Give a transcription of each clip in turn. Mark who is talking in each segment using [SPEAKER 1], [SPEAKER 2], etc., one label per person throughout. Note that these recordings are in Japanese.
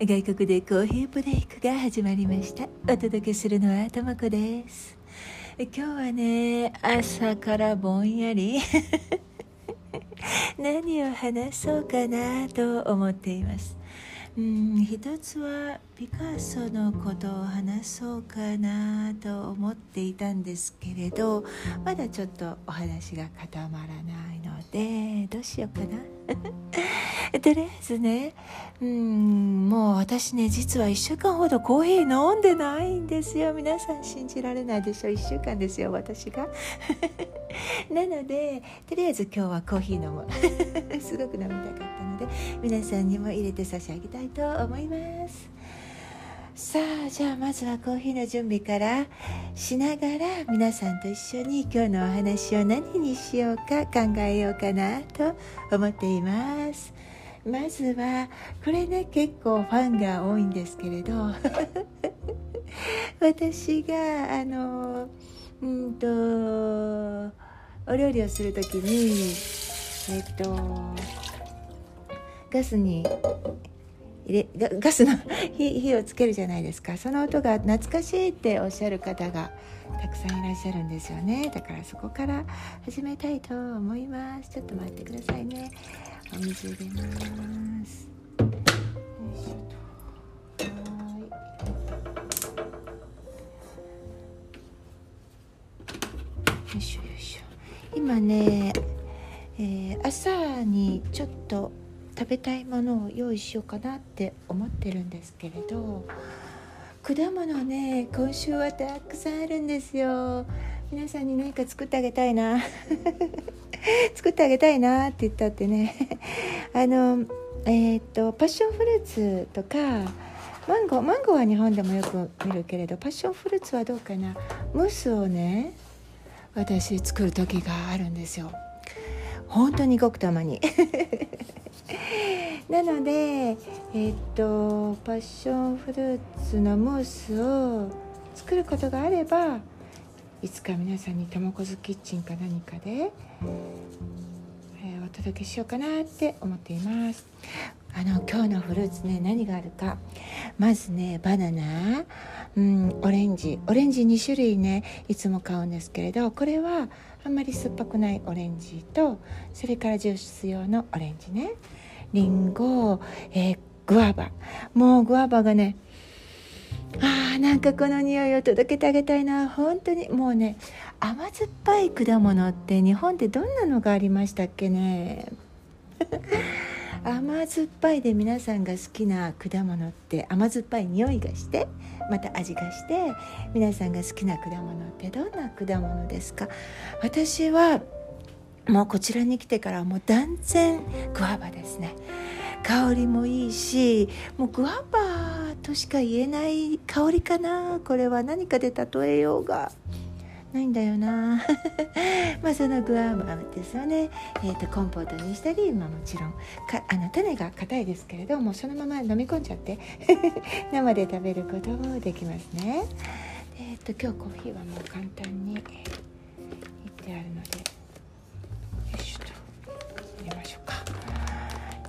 [SPEAKER 1] 外国でコーヒーブレイクが始まりました。お届けするのはともこです。今日はね朝からぼんやり。何を話そうかなと思っています。うん一つはピカソのことを話そうかなと思っていたんですけれどまだちょっとお話が固まらないのでどうしようかな。とりあえずねうんもう私ね実は1週間ほどコーヒー飲んでないんですよ。皆さん信じられないでしょ1週間ですよ私が。なのでとりあえず今日はコーヒー飲む すごく飲みたかったので皆さんにも入れて差し上げたいと思います。さあじゃあまずはコーヒーの準備からしながら皆さんと一緒に今日のお話を何にしようか考えようかなと思っています。まずはこれね結構ファンが多いんですけれど。私があのうんとお料理をする時にえっとガスに入れガスの 火火をつけるじゃないですか。その音が懐かしいっておっしゃる方がたくさんいらっしゃるんですよね。だからそこから始めたいと思います。ちょっと待ってくださいね。お水入れます。よいしょと。はい。よいしょよいしょ。今ね、えー、朝にちょっと食べたいものを用意しようかなって思ってるんですけれど果物ね今週はたくさんあるんですよ。皆さんに何か作ってあげたいな。作ってあげたいなって言ったってね。あのえー、っとパッションフルーツとかマンゴーマンゴーは日本でもよく見るけれどパッションフルーツはどうかな。ムースをね私作る時があるんですよ。本当にごくたまに。なのでえー、っとパッションフルーツのムースを作ることがあればいつか皆さんに「ともこずキッチン」か何かで、えー、お届けしようかなって思っています。あの今日のフルーツね何があるか。まずねバナナ、うん、オレンジ。オレンジ2種類ねいつも買うんですけれどこれはあんまり酸っぱくないオレンジとそれからジュース用のオレンジね。りんご、えー、グアバ。もうグアバがねあーなんかこの匂いを届けてあげたいな。本当に。もうね甘酸っぱい果物って日本でどんなのがありましたっけね。甘酸っぱいで皆さんが好きな果物って甘酸っぱい匂いがしてまた味がして皆さんが好きな果物ってどんな果物ですか？私はもうこちらに来てからもう断然グアバですね。香りもいいしもうグアバとしか言えない香りかな。これは何かで例えようが。ないんだよな。まあそのグアバですよね、えーと、コンポートにしたり、まあ、もちろんかあの種が硬いですけれどもそのまま飲み込んじゃって 生で食べることもできますね。えっ、ー、と今日コーヒーはもう簡単に、えー、ってあるのでよいしょと入れましょうか。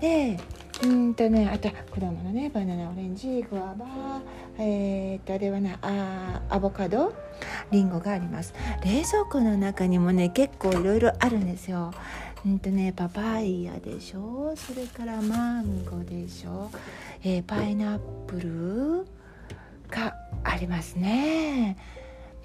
[SPEAKER 1] でうんとねあと果物ね。バナナオレンジグアバえー、っとあれはなあアボカド。リンゴがあります。冷蔵庫の中にもね結構いろいろあるんですよ。うんとねパパイヤでしょ？それからマンゴーでしょ、えー、パイナップルがありますね。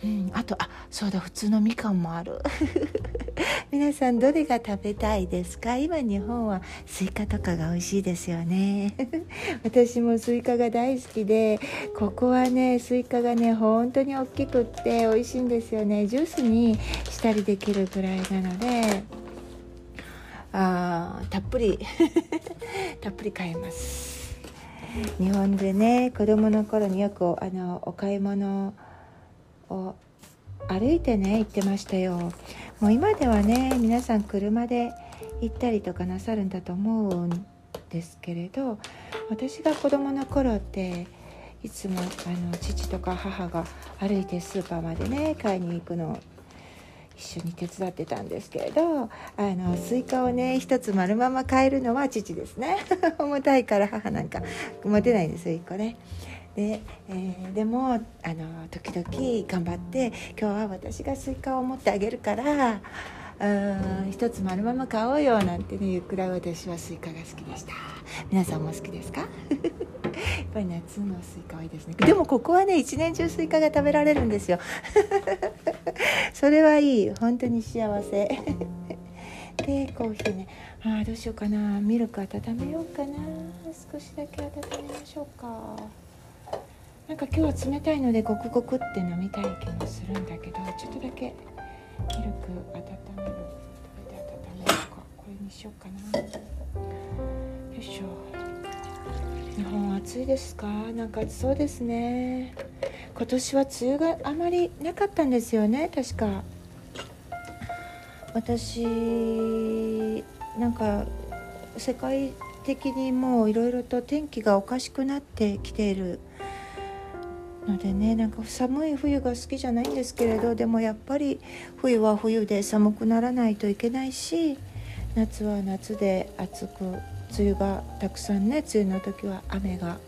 [SPEAKER 1] うん、あとあそうだ普通のみかんもある。皆さんどれが食べたいですか？今日本はスイカとかが美味しいですよね。私もスイカが大好きでここはねスイカがね本当に大きくって美味しいんですよね。ジュースにしたりできるくらいなのであたっぷり。たっぷり買えます。日本でね子供の頃によくあのお買い物を歩いてね行ってましたよもう今ではね皆さん車で行ったりとかなさるんだと思うんですけれど私が子供の頃っていつもあの父とか母が歩いてスーパーまでね買いに行くのを一緒に手伝ってたんですけれどあのスイカをね一つ丸まま買えるのは父ですね 重たいから母なんか持てないんですよ1個ね。で,、えー、でもあの時々頑張って今日は私がスイカを持ってあげるからうん一つ丸まま買おうよなんてね言うくらい私はスイカが好きでした。皆さんも好きですか？やっぱり夏のスイカはいいですね。でもここはね一年中スイカが食べられるんですよ。それはいい本当に幸せ。でコーヒーね。ああどうしようかな。ミルク温めようかな。少しだけ温めましょうか。なんか今日は冷たいのでゴクゴクって飲みたい気もするんだけどちょっとだけミルク温めるこれで温めるかこれにしようかな。よいしょ。日本暑いですか？なんか暑そうですね。今年は梅雨があまりなかったんですよね。確か。私なんか世界的にもういろいろと天気がおかしくなってきているのでねなんか寒い冬が好きじゃないんですけれどでもやっぱり冬は冬で寒くならないといけないし夏は夏で暑く梅雨がたくさんね梅雨の時は雨が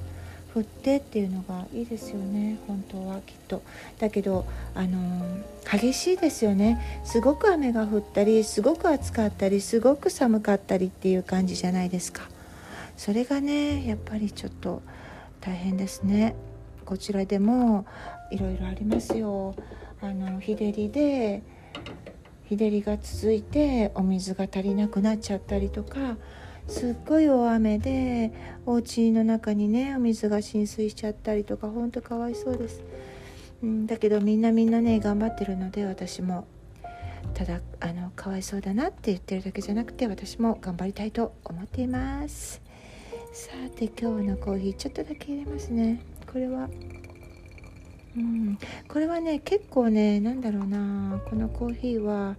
[SPEAKER 1] 降ってっていうのがいいですよね本当はきっと。だけどあの激しいですよね。すごく雨が降ったりすごく暑かったりすごく寒かったりっていう感じじゃないですか。それがねやっぱりちょっと大変ですね。こちらでもいろいろありますよ。あの日照りで日照りが続いてお水が足りなくなっちゃったりとかすっごい大雨でお家の中にねお水が浸水しちゃったりとかほんとかわいそうです、うん、だけどみんなみんなね頑張ってるので私も。ただあのかわいそうだなって言ってるだけじゃなくて私も頑張りたいと思っています。さて今日のコーヒーちょっとだけ入れますね。これは。うん、これはね結構ね何だろうな。このコーヒーは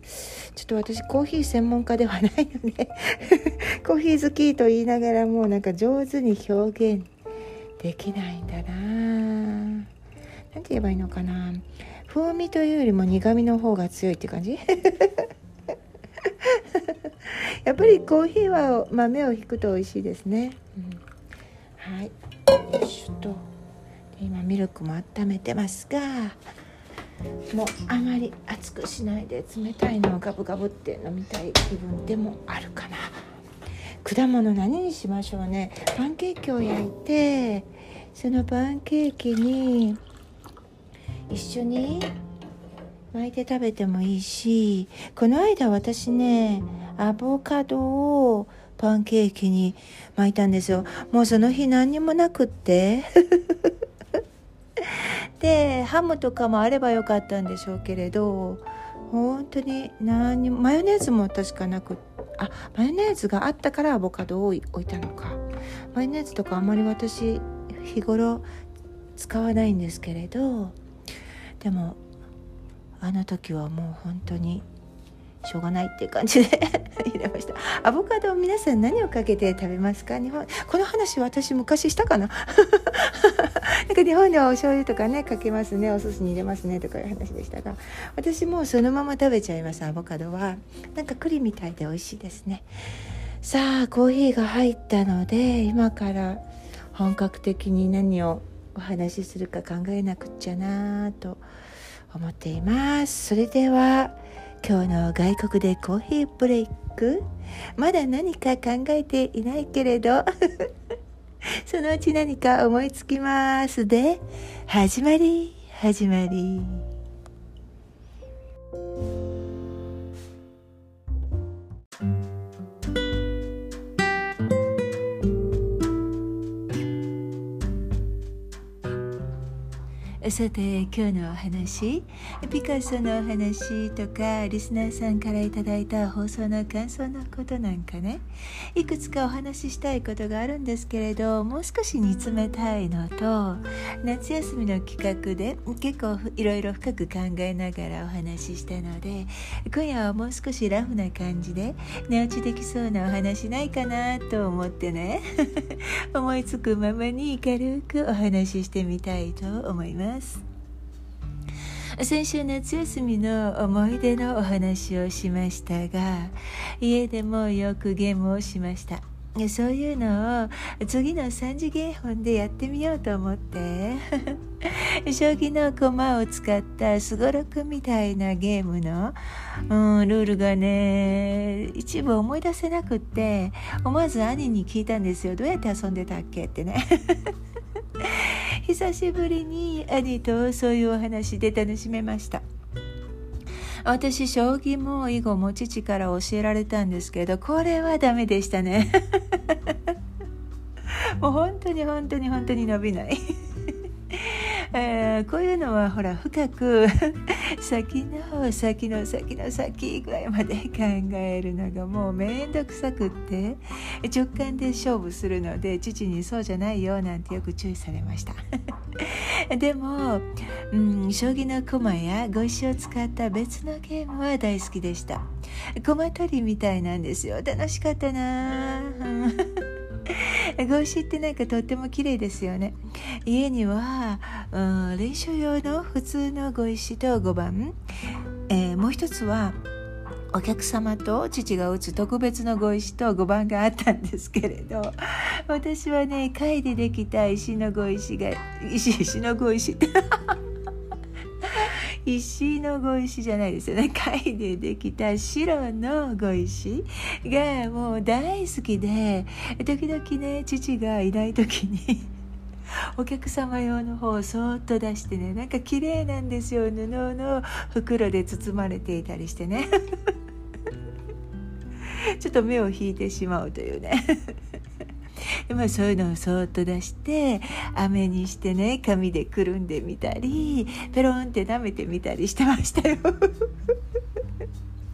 [SPEAKER 1] ちょっと私コーヒー専門家ではないので コーヒー好きと言いながらもうなんか上手に表現できないんだな。何て言えばいいのかな。風味というよりも苦味の方が強いって感じ？やっぱりコーヒーは豆をひくと美味しいですね、うん、はい。よいしょと。今ミルクも温めてますがもうあまり熱くしないで冷たいのをガブガブって飲みたい気分でもあるかな。果物何にしましょうね。パンケーキを焼いてそのパンケーキに一緒に巻いて食べてもいいしこの間私ねアボカドをパンケーキに巻いたんですよ。もうその日何にもなくって。でハムとかもあればよかったんでしょうけれど本当に何もマヨネーズも確かなくあマヨネーズがあったからアボカドを置いたのか。マヨネーズとかあんまり私日頃使わないんですけれどでもあの時はもう本当にしょうがないっていう感じで 入れました。アボカド皆さん何をかけて食べますか？日本この話私昔したかな？なんか日本ではお醤油とかねかけますねお寿司に入れますねとかいう話でしたが私もうそのまま食べちゃいますアボカドは。なんか栗みたいで美味しいですね。さあコーヒーが入ったので今から本格的に何をお話しするか考えなくっちゃなと思っています。それでは今日の外国でコーヒーブレイク？まだ何か考えていないけれど。そのうち何か思いつきます。で始まり始まり。さて今日のお話。ピカソのお話とかリスナーさんからいただいた放送の感想のことなんかね。いくつかお話ししたいことがあるんですけれどもう少し煮詰めたいのと夏休みの企画で結構いろいろ深く考えながらお話ししたので今夜はもう少しラフな感じで寝落ちできそうなお話ないかなと思ってね。思いつくままに軽くお話ししてみたいと思います。先週夏休みの思い出のお話をしましたが家でもよくゲームをしました。そういうのを次の3次元本でやってみようと思って将棋の駒を使ったすごろくみたいなゲームの、うん、ルールがね一部思い出せなくって思わず兄に聞いたんですよ。どうやって遊んでたっけってね。久しぶりに兄とそういうお話で楽しめました。私将棋も囲碁も父から教えられたんですけどこれはダメでしたね。もう本当に本当に本当に伸びない。え、こういうのはほら深く 先の先の先の先ぐらいまで考えるのがもうめんどくさくって直感で勝負するので父にそうじゃないよなんてよく注意されました。でも、うん、将棋の駒や碁石を使った別のゲームは大好きでした。駒取りみたいなんですよ。楽しかったな 碁石ってなんかとっても綺麗ですよね。家には、うん、練習用の普通の碁石と5番、えー、もう一つはお客様と父が打つ特別の碁石と5番があったんですけれど私はね貝でできた石の碁石が石石の碁石。っ て石の碁石じゃないですよね。貝でできた白の碁石がもう大好きで時々ね父がいない時に お客様用の方をそっと出してねなんか綺麗なんですよ。布の袋で包まれていたりしてね。ちょっと目を引いてしまうというね。まあ、そういうのをそっと出して飴にしてね紙でくるんでみたりペロンって舐めてみたりしてましたよ。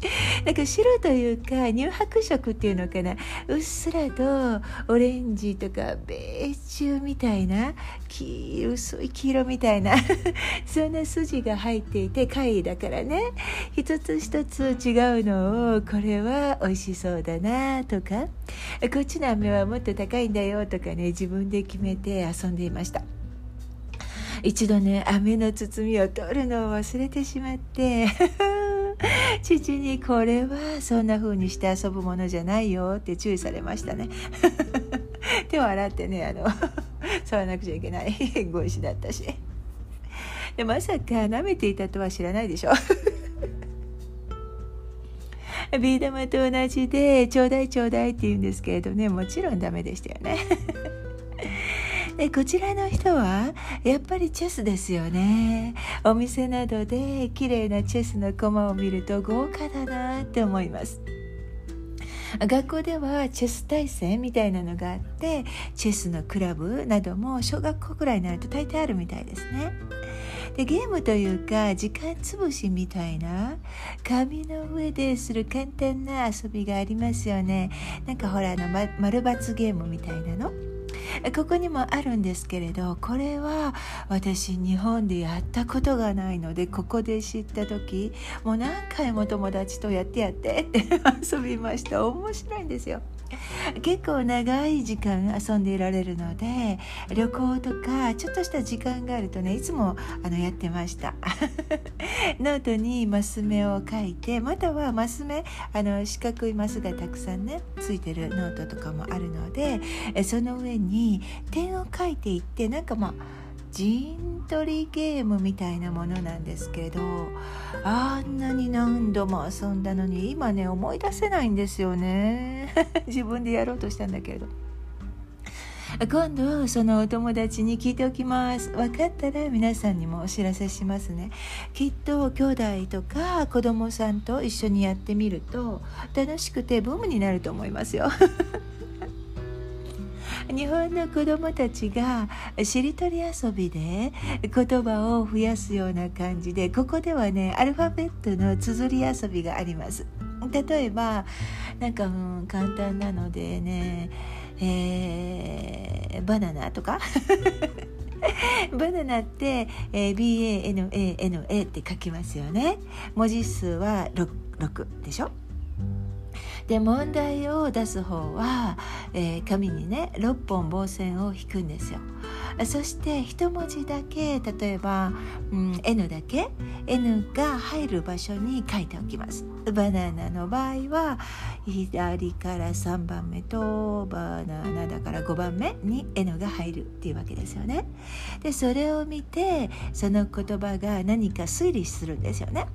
[SPEAKER 1] なんか白というか乳白色っていうのかな。うっすらとオレンジとかベージュみたいな黄薄い黄色みたいな そんな筋が入っていて貝だからね。一つ一つ違うのをこれは美味しそうだなとかこっちの飴はもっと高いんだよとかね自分で決めて遊んでいました。一度ね飴の包みを取るのを忘れてしまって。父にこれはそんな風にして遊ぶものじゃないよって注意されましたね。手を洗ってねあの 触らなくちゃいけない ご石だったし。でまさか舐めていたとは知らないでしょ。ビー玉と同じでちょうだいちょうだいって言うんですけれどねもちろんダメでしたよね。でこちらの人はやっぱりチェスですよね。お店などで綺麗なチェスの駒を見ると豪華だなって思います。学校ではチェス対戦みたいなのがあってチェスのクラブなども小学校くらいになると大抵あるみたいですね。でゲームというか時間つぶしみたいな紙の上でする簡単な遊びがありますよね。なんかほらあの、ま、丸×ゲームみたいなの。ここにもあるんですけれどこれは私日本でやったことがないのでここで知った時もう何回も友達とやってやってって 遊びました面白いんですよ。結構長い時間遊んでいられるので旅行とかちょっとした時間があるとねいつもあのやってました。ノートにマス目を書いてまたはマス目あの四角いマスがたくさんねついてるノートとかもあるのでその上に点を書いていってなんかまあ陣取りゲームみたいなものなんですけどあんなに何度も遊んだのに今ね思い出せないんですよね。自分でやろうとしたんだけれど。今度そのお友達に聞いておきます。分かったら皆さんにもお知らせしますね。きっと兄弟とか子供さんと一緒にやってみると楽しくてブームになると思いますよ。日本の子どもたちがしりとり遊びで言葉を増やすような感じでここではねアルファベットの綴り遊びがあります。例えばなんか、うん、簡単なのでね、えー、バナナとか？バナナって、えー、BANANA って書きますよね。文字数は 6, 6でしょ？で問題を出す方は、えー、紙にね6本棒線を引くんですよ。そして一文字だけ例えば、うん、N だけ N が入る場所に書いておきます。バナナの場合は左から3番目とバナナだから5番目に N が入るっていうわけですよね。でそれを見てその言葉が何か推理するんですよね。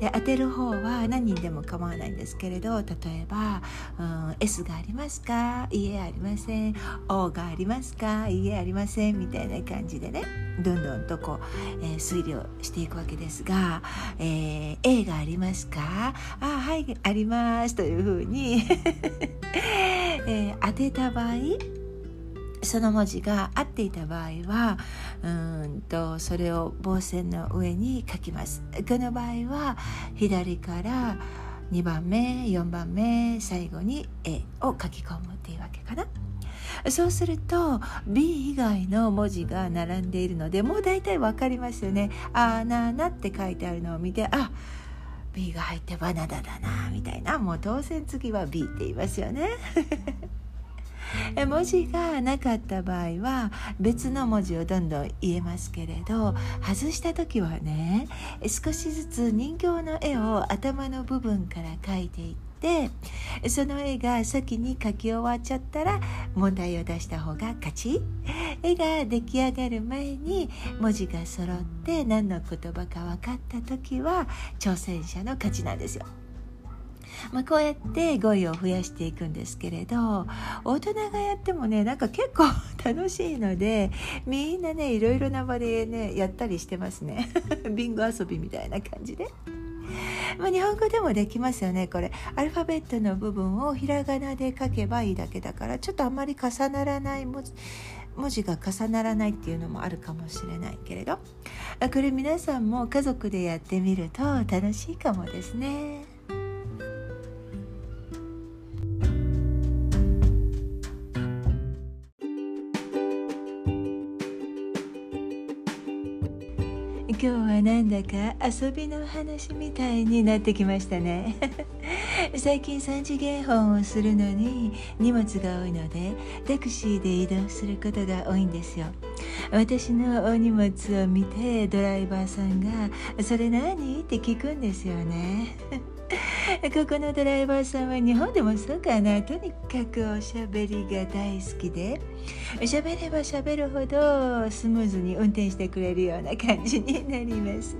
[SPEAKER 1] で当てる方は何人でも構わないんですけれど例えば、うん、S がありますか？いいえありません？O がありますか？いいえありません？みたいな感じでねどんどんとこう、えー、推理をしていくわけですが、えー、A がありますか？あはいありますというふうに えー、当てた場合その文字が合っていた場合はうんとそれを棒線の上に書きます。この場合は左から2番目4番目最後に A を書き込むっていうわけかな。そうすると B 以外の文字が並んでいるのでもう大体分かりますよね「あーなーな」って書いてあるのを見てあ B が入ってバナナだなみたいな。もう当然次は B って言いますよね。文字がなかった場合は別の文字をどんどん言えますけれど外した時はね少しずつ人形の絵を頭の部分から描いていってその絵が先に描き終わっちゃったら問題を出した方が勝ち絵が出来上がる前に文字が揃って何の言葉か分かった時は挑戦者の勝ちなんですよ。まあ、こうやって語彙を増やしていくんですけれど大人がやってもねなんか結構 楽しいのでみんなねいろいろな場でねやったりしてますね ビンゴ遊びみたいな感じで。まあ、日本語でもできますよねこれアルファベットの部分をひらがなで書けばいいだけだからちょっとあんまり重ならない文字文字が重ならないっていうのもあるかもしれないけれどこれ皆さんも家族でやってみると楽しいかもですね。なんだか遊びの話みたいになってきましたね。最近3次元本をするのに荷物が多いのでタクシーで移動することが多いんですよ。私のお荷物を見てドライバーさんが「それ何?」って聞くんですよね。ここのドライバーさんは日本でもそうかな。とにかくおしゃべりが大好きで。喋れば喋るほどスムーズに運転してくれるような感じになります。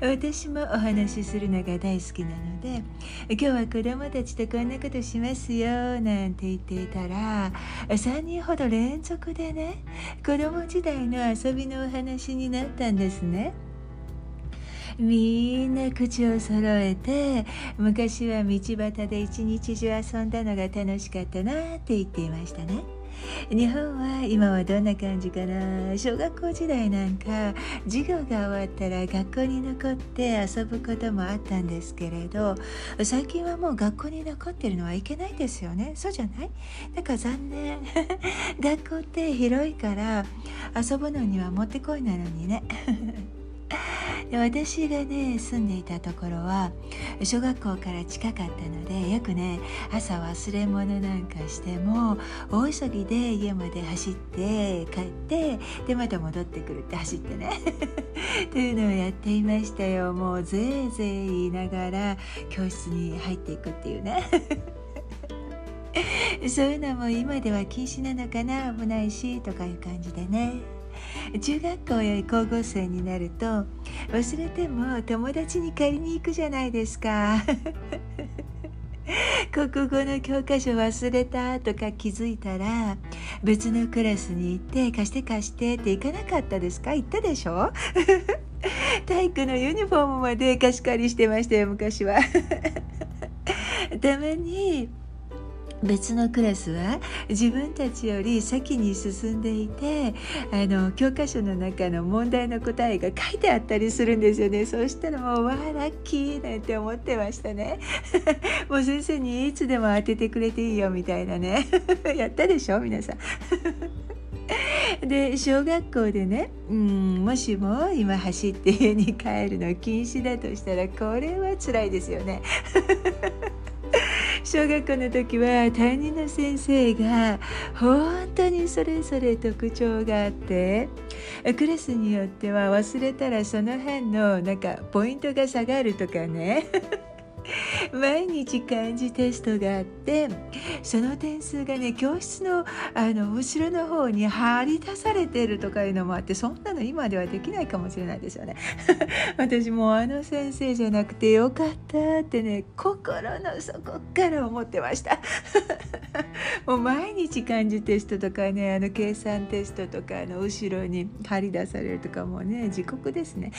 [SPEAKER 1] 私もお話しするのが大好きなので今日は子供たちとこんなことしますよなんて言っていたら3人ほど連続でね子供時代の遊びのお話になったんですね。みんな口を揃えて昔は道端で一日中遊んだのが楽しかったなって言っていましたね。日本は今はどんな感じかな小学校時代なんか授業が終わったら学校に残って遊ぶこともあったんですけれど最近はもう学校に残ってるのはいけないですよね。そうじゃない？だから残念。学校って広いから遊ぶのにはもってこいなのにね。で私がね住んでいたところは小学校から近かったのでよくね朝忘れ物なんかしても大急ぎで家まで走って帰ってでまた戻ってくるって走ってね。というのをやっていましたよ。もうぜいぜい言いながら教室に入っていくっていうね。そういうのも今では禁止なのかな。危ないしとかいう感じでね。中学校や高校生になると忘れても友達に借りに行くじゃないですか。国語の教科書忘れたとか気づいたら別のクラスに行って貸して貸してって行かなかったですか？行ったでしょ？体育のユニフォームまで貸し借りしてましたよ昔は。たまに別のクラスは自分たちより先に進んでいてあの教科書の中の問題の答えが書いてあったりするんですよね。そうしたらもうわーラッキーなんて思ってましたね。もう先生にいつでも当ててくれていいよみたいなね。やったでしょ皆さん。で小学校でねうんもしも今走って家に帰るの禁止だとしたらこれは辛いですよね。小学校の時は担任の先生が本当にそれぞれ特徴があってクラスによっては忘れたらその辺のなんかポイントが下がるとかね。毎日漢字テストがあってその点数がね教室のあの後ろの方に張り出されてるとかいうのもあってそんなの今ではできないかもしれないですよね。私もあの先生じゃなくてよかったってね心の底から思ってました。もう毎日漢字テストとかねあの計算テストとかの後ろに張り出されるとかもうね地獄ですね。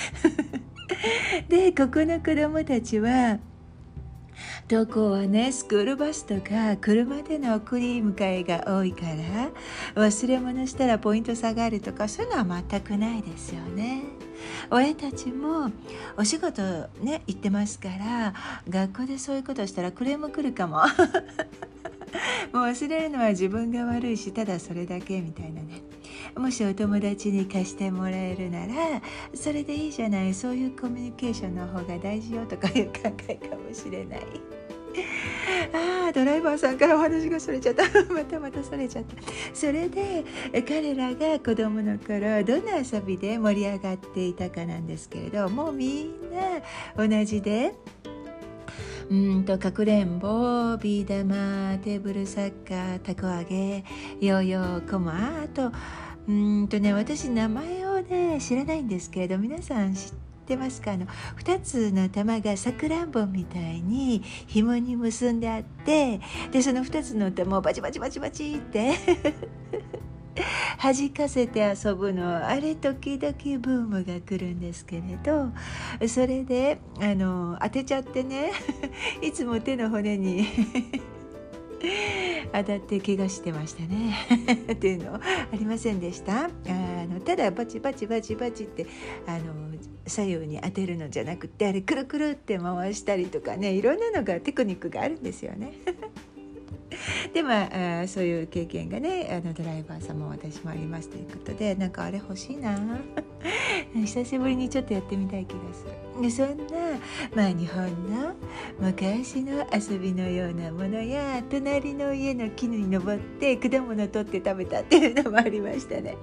[SPEAKER 1] でここの子どもたちはどこはねスクールバスとか車での送り迎えが多いから忘れ物したらポイント下がるとかそういうのは全くないですよね。親たちもお仕事ね行ってますから学校でそういうことしたらクレーム来るかも。もう忘れるのは自分が悪いしただそれだけみたいなね。もしお友達に貸してもらえるならそれでいいじゃない。そういうコミュニケーションの方が大事よとかいう考えかもしれない。ああドライバーさんからお話がそれちゃった。またまたそれちゃった。それで彼らが子供の頃どんな遊びで盛り上がっていたかなんですけれどもうみんな同じでうんとかくれんぼビー玉テーブルサッカーたこ揚げ。ヨーヨーコマあとうんとね私名前をね知らないんですけれど皆さん知ってっますか？あの2つの玉がさくらんぼみたいに紐に結んであってでその2つの玉をバチバチバチバチって。弾かせて遊ぶの。あれ時々ブームが来るんですけれどそれであの当てちゃってね。いつも手の骨に 当たって怪我してましたね。っていうのありませんでした。あのただバチバチバチバチってあの左右に当てるのじゃなくてあれくるくるって回したりとかね。いろんなのがテクニックがあるんですよね。でまあそういう経験がねあのドライバーさんも私もありますということでなんかあれ欲しいな 久しぶりにちょっとやってみたい気がするでそんな、まあ、日本の昔の遊びのようなものや隣の家の絹に登って果物取って食べたっていうのもありましたね。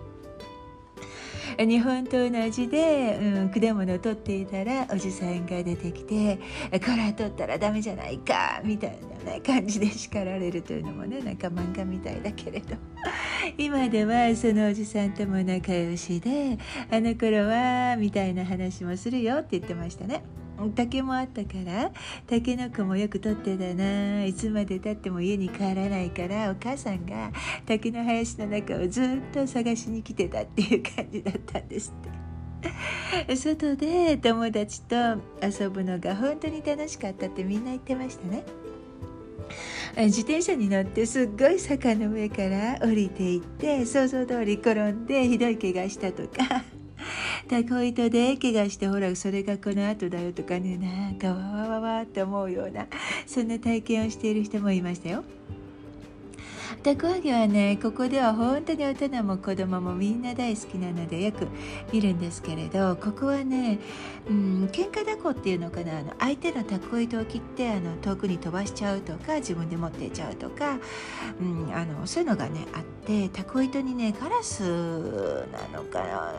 [SPEAKER 1] 日本と同じで、うん、果物を取っていたらおじさんが出てきて「これは取ったらダメじゃないか」みたいな、ね、感じで叱られるというのもねなんか漫画みたいだけれど 今ではそのおじさんとも仲良しで「あの頃は」みたいな話もするよって言ってましたね。竹もあったからタケノコもよく取ってたな。いつまでたっても家に帰らないからお母さんが竹の林の中をずっと探しに来てたっていう感じだったんですって。外で友達と遊ぶのが本当に楽しかったってみんな言ってましたね。自転車に乗ってすっごい坂の上から降りていって想像通り転んでひどい怪我したとか。タコ糸で怪我してほらそれがこの後だよとかねなんかわわわわって思うようなそんな体験をしている人もいましたよ。たこ揚げはねここでは本当に大人も子供もみんな大好きなのでよく見るんですけれどここはね、うん、喧嘩だこっていうのかなあの相手のたこ糸を切ってあの遠くに飛ばしちゃうとか自分で持っていっちゃうとか、うん、あのそういうのがねあってたこ糸にねガラスなのかな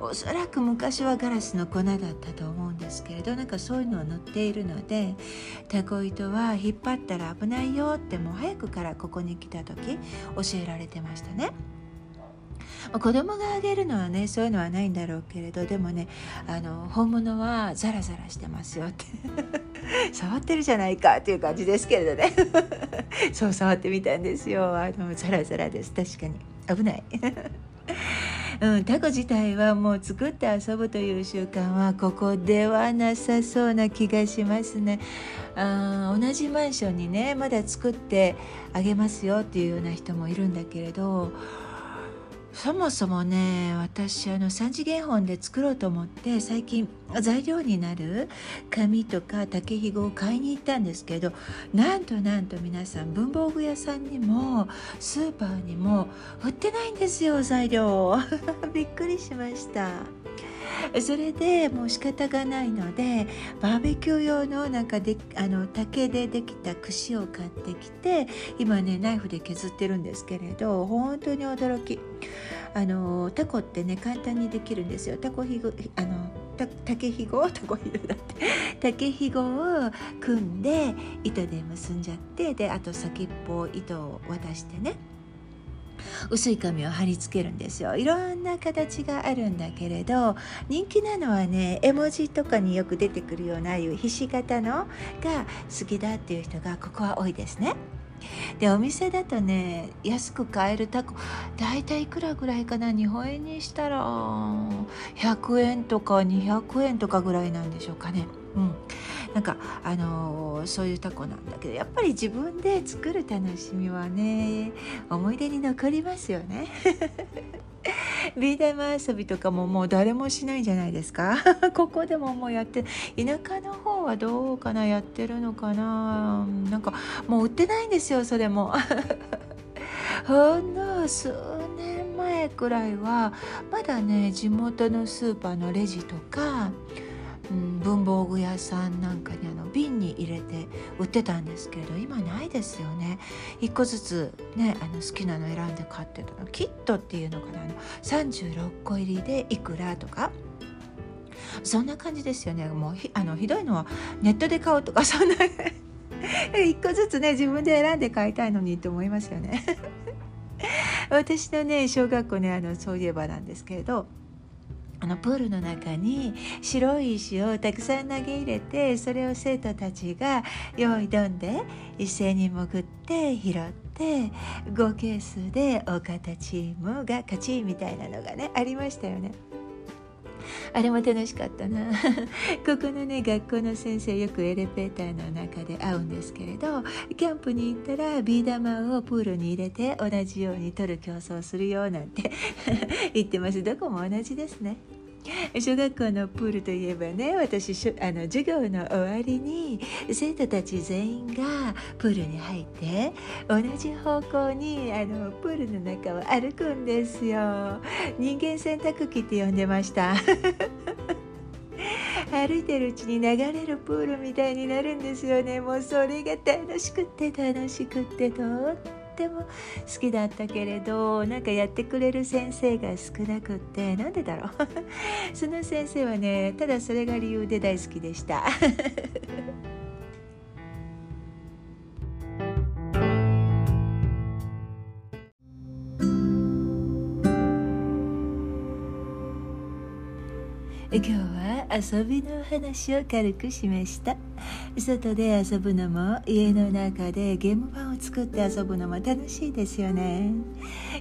[SPEAKER 1] おそらく昔はガラスの粉だったと思うんですけれどなんかそういうのを塗っているのでたこ糸は引っ張ったら危ないよってもう早くからここに来たた時教えられてましたね。子供があげるのはねそういうのはないんだろうけれどでもねあの本物はザラザラしてますよって。触ってるじゃないかっていう感じですけれどね。そう触ってみたんですよ。あのザラザラです。確かに。危ない。うん、タコ自体はもう作って遊ぶという習慣はここではなさそうな気がしますね。あ同じマンションにねまだ作ってあげますよっていうような人もいるんだけれどそもそもね私あの3次元本で作ろうと思って最近材料になる紙とか竹ひごを買いに行ったんですけどなんとなんと皆さん文房具屋さんにもスーパーにも売ってないんですよ材料 びっくりしました。それでもう仕方がないのでバーベキュー用のなんかであの竹でできた串を買ってきて今ねナイフで削ってるんですけれど本当に驚き。あのタコってね簡単にできるんですよ。タコひごあの竹ひご？タコひごだって。竹ひごを組んで糸で結んじゃってであと先っぽ糸を渡してね。薄い紙を貼り付けるんですよいろんな形があるんだけれど人気なのはね絵文字とかによく出てくるようなああいうひし形のが好きだっていう人がここは多いですね。でお店だとね安く買えるタコ大体いくらぐらいかな？日本円にしたら100円とか200円とかぐらいなんでしょうかね。うん、なんかあのー、そういうタコなんだけどやっぱり自分で作る楽しみはね思い出に残りますよね。ビー玉遊びとかももう誰もしないんじゃないですか。ここでももうやって田舎の方はどうかなやってるのかな。なんかもう売ってないんですよそれも。ほんの数年前くらいはまだね地元のスーパーのレジとかうん、文房具屋さんなんかにあの瓶に入れて売ってたんですけれど今ないですよね。1個ずつねあの好きなの選んで買ってたの。キットっていうのかな。あの36個入りでいくらとか。そんな感じですよね。もうひあのひどいのはネットで買おうとかそんな 1個ずつね自分で選んで買いたいのにと思いますよね。私のね小学校ねあのそういえばなんですけれどあのプールの中に白い石をたくさん投げ入れてそれを生徒たちが用意どんで一斉に潜って拾って合計数で大方チームが勝ちみたいなのがねありましたよね。あれも楽しかったな。ここのね学校の先生よくエレベーターの中で会うんですけれどキャンプに行ったらビー玉をプールに入れて同じように取る競争するよなんて 言ってます。どこも同じですね。小学校のプールといえばね私あの授業の終わりに生徒たち全員がプールに入って同じ方向にあのプールの中を歩くんですよ。人間洗濯機って呼んでました。歩いてるうちに流れるプールみたいになるんですよね。もうそれが楽しくって楽しくってと。っても好きだったけれどなんかやってくれる先生が少なくってなんでだろう？その先生はねただそれが理由で大好きでした。今日は遊びの話を軽くしました。外で遊ぶのも家の中でゲーム版を作って遊ぶのも楽しいですよね。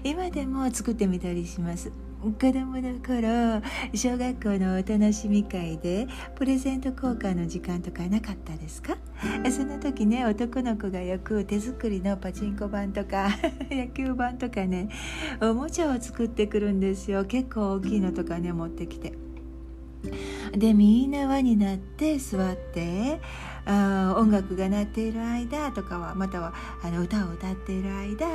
[SPEAKER 1] 今でも作ってみたりします。子供の頃小学校のお楽しみ会でプレゼント交換の時間とかなかったですか？その時ね男の子がよく手作りのパチンコ版とか 野球版とかねおもちゃを作ってくるんですよ。結構大きいのとかね持ってきてでみんな輪になって座ってあ音楽が鳴っている間とかはまたはあの歌を歌っている間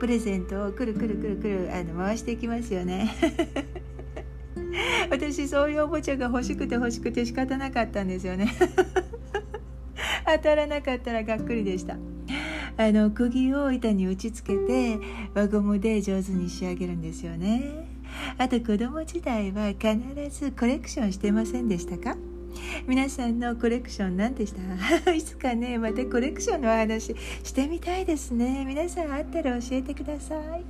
[SPEAKER 1] プレゼントをくるくるくるくるあの回していきますよね。私そういうおもちゃが欲しくて欲しくて仕方なかったんですよね。当たらなかったらがっくりでした。あの釘を板に打ちつけて輪ゴムで上手に仕上げるんですよね。あと子供時代は必ずコレクションしてませんでしたか？皆さんのコレクション何でした？いつかねまたコレクションのお話してみたいですね。皆さんあったら教えてください。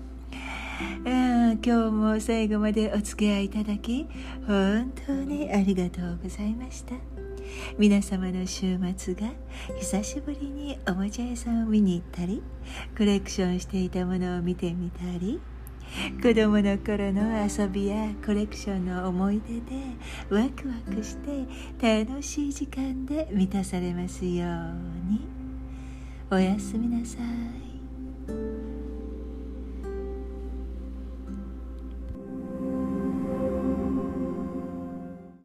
[SPEAKER 1] 今日も最後までお付き合いいただき本当にありがとうございました。皆様の週末が久しぶりにおもちゃ屋さんを見に行ったりコレクションしていたものを見てみたり 子供の頃の遊びやコレクションの思い出でワクワクして楽しい時間で満たされますようにおやすみなさい。